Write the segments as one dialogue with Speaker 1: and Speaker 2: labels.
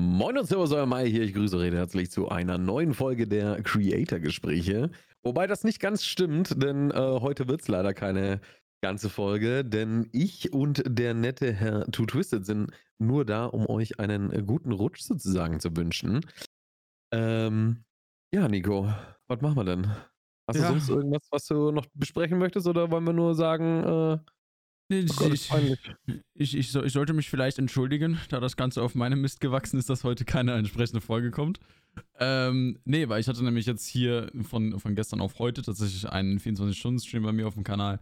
Speaker 1: Moin und Servus, euer Mai hier. Ich grüße recht herzlich zu einer neuen Folge der Creator-Gespräche. Wobei das nicht ganz stimmt, denn äh, heute wird es leider keine ganze Folge, denn ich und der nette Herr Too Twisted sind nur da, um euch einen guten Rutsch sozusagen zu wünschen. Ähm, ja, Nico, was machen wir denn? Hast
Speaker 2: Ja.
Speaker 1: du sonst irgendwas, was du noch besprechen möchtest oder wollen wir nur sagen, äh, Oh
Speaker 2: ich, ich, ich, so- ich sollte mich vielleicht entschuldigen, da das Ganze auf meinem Mist gewachsen ist, dass heute keine entsprechende Folge kommt. Ähm, nee, weil ich hatte nämlich jetzt hier von, von gestern auf heute tatsächlich einen 24-Stunden-Stream bei mir auf dem Kanal.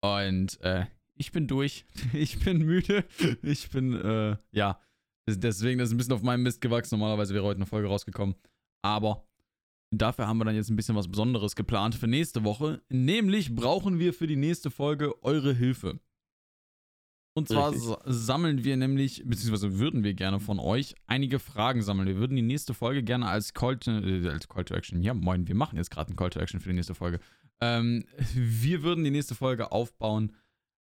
Speaker 2: Und äh, ich bin durch. Ich bin müde. Ich bin, äh, ja. des- Deswegen ist es ein bisschen auf meinem Mist gewachsen. Normalerweise wäre heute eine Folge rausgekommen. Aber dafür haben wir dann jetzt ein bisschen was Besonderes geplant für nächste Woche. Nämlich brauchen wir für die nächste Folge eure Hilfe. Und zwar
Speaker 1: Richtig.
Speaker 2: sammeln wir nämlich, beziehungsweise würden wir gerne von euch einige Fragen sammeln. Wir würden die nächste Folge gerne als Call to, äh, als Call to Action, ja moin, wir machen jetzt gerade einen Call to Action für die nächste Folge. Ähm, wir würden die nächste Folge aufbauen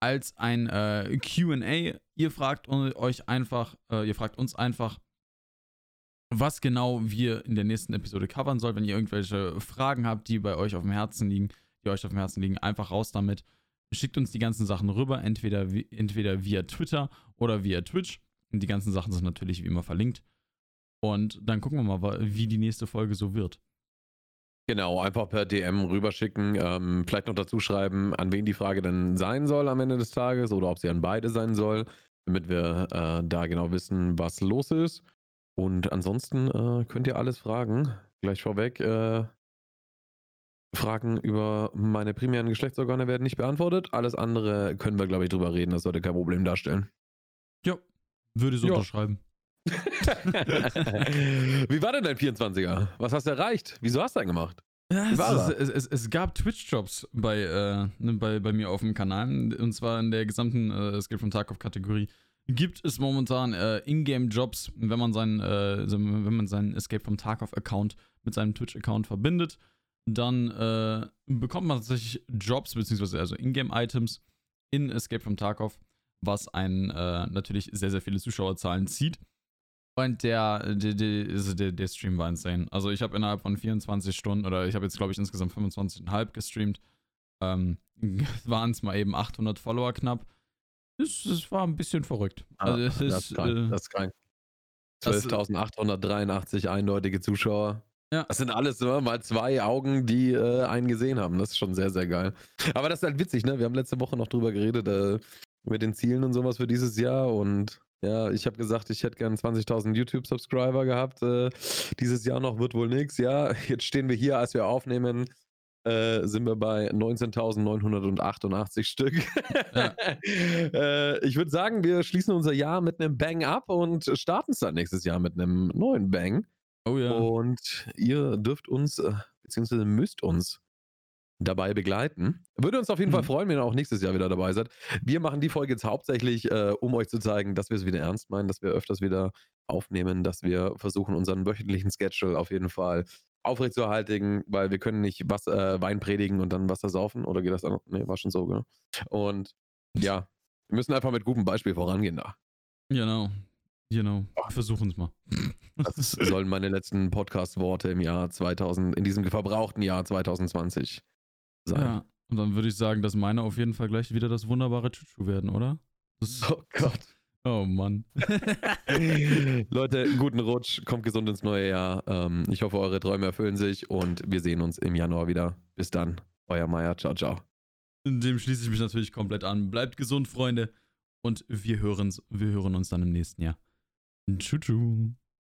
Speaker 2: als ein äh, QA. Ihr fragt euch einfach, äh, ihr fragt uns einfach, was genau wir in der nächsten Episode covern sollen. Wenn ihr irgendwelche Fragen habt, die bei euch auf dem Herzen liegen, die euch auf dem Herzen liegen, einfach raus damit. Schickt uns die ganzen Sachen rüber, entweder, entweder via Twitter oder via Twitch. Und die ganzen Sachen sind natürlich wie immer verlinkt. Und dann gucken wir mal, wie die nächste Folge so wird.
Speaker 1: Genau, einfach per DM rüberschicken. Ähm, vielleicht noch dazu schreiben, an wen die Frage denn sein soll am Ende des Tages oder ob sie an beide sein soll, damit wir äh, da genau wissen, was los ist. Und ansonsten äh, könnt ihr alles fragen. Gleich vorweg. Äh, Fragen über meine primären Geschlechtsorgane werden nicht beantwortet. Alles andere können wir, glaube ich, drüber reden. Das sollte kein Problem darstellen.
Speaker 2: Ja, würde so
Speaker 1: Ja.
Speaker 2: unterschreiben.
Speaker 1: Wie war denn dein 24er? Was hast du erreicht? Wieso hast du einen gemacht?
Speaker 2: Ja, es, es, es, es, gab Twitch-Jobs bei, äh, ne, bei, bei mir auf dem Kanal. Und zwar in der gesamten äh, Escape from Tarkov-Kategorie gibt es momentan äh, Ingame-Jobs, wenn man seinen, äh, wenn man seinen Escape from Tarkov-Account mit seinem Twitch-Account verbindet, dann äh, bekommt man tatsächlich Jobs, beziehungsweise also Ingame-Items in Escape from Tarkov, was einen äh, natürlich sehr, sehr viele Zuschauerzahlen zieht. Und der, der, der, also der, der Stream war insane. Also ich habe innerhalb von 24 Stunden, oder ich habe jetzt glaube ich insgesamt 25,5 gestreamt, ähm, waren es mal eben 800 Follower knapp. Es, es war ein bisschen verrückt. Also es
Speaker 1: Ah, das ist, krank.
Speaker 2: äh,
Speaker 1: Das ist krank.
Speaker 2: das-
Speaker 1: 12.883 eindeutige Zuschauer.
Speaker 2: Ja.
Speaker 1: Das sind alles immer mal zwei Augen, die äh, einen gesehen haben. Das ist schon sehr, sehr geil. Aber das ist halt witzig, ne? Wir haben letzte Woche noch drüber geredet, äh, mit den Zielen und sowas für dieses Jahr. Und ja, ich habe gesagt, ich hätte gern 20.000 YouTube-Subscriber gehabt. Äh, dieses Jahr noch wird wohl nichts. Ja, jetzt stehen wir hier, als wir aufnehmen, äh, sind wir bei 19.988 Stück.
Speaker 2: Ja.
Speaker 1: äh, ich würde sagen, wir schließen unser Jahr mit einem Bang ab und starten es dann nächstes Jahr mit einem neuen Bang.
Speaker 2: Oh ja.
Speaker 1: Und ihr dürft uns, äh, beziehungsweise müsst uns dabei begleiten. Würde uns auf jeden Fall
Speaker 2: Mhm.
Speaker 1: freuen, wenn ihr auch nächstes Jahr wieder dabei seid. Wir machen die Folge jetzt hauptsächlich, äh, um euch zu zeigen, dass wir es wieder ernst meinen, dass wir öfters wieder aufnehmen, dass wir versuchen, unseren wöchentlichen Schedule auf jeden Fall aufrechtzuerhalten, weil wir können nicht was, äh, Wein predigen und dann Wasser saufen. Oder geht das dann? Nee, war schon so, gell? Und ja, wir müssen einfach mit gutem Beispiel vorangehen da.
Speaker 2: Genau. Genau. Versuchen es mal.
Speaker 1: Das sollen meine letzten Podcast-Worte im Jahr 2000, in diesem verbrauchten Jahr 2020 sein.
Speaker 2: Ja. Und dann würde ich sagen, dass meine auf jeden Fall gleich wieder das wunderbare Chuchu werden, oder? Das,
Speaker 1: Oh Gott.
Speaker 2: oh Mann.
Speaker 1: Leute, guten Rutsch, kommt gesund ins neue Jahr. Ähm, ich hoffe, eure Träume erfüllen sich und wir sehen uns im Januar wieder. Bis dann, euer Meier. Ciao, ciao.
Speaker 2: Dem schließe ich mich natürlich komplett an. Bleibt gesund, Freunde. Und wir, hören's, wir hören uns dann im nächsten Jahr. Tschüss.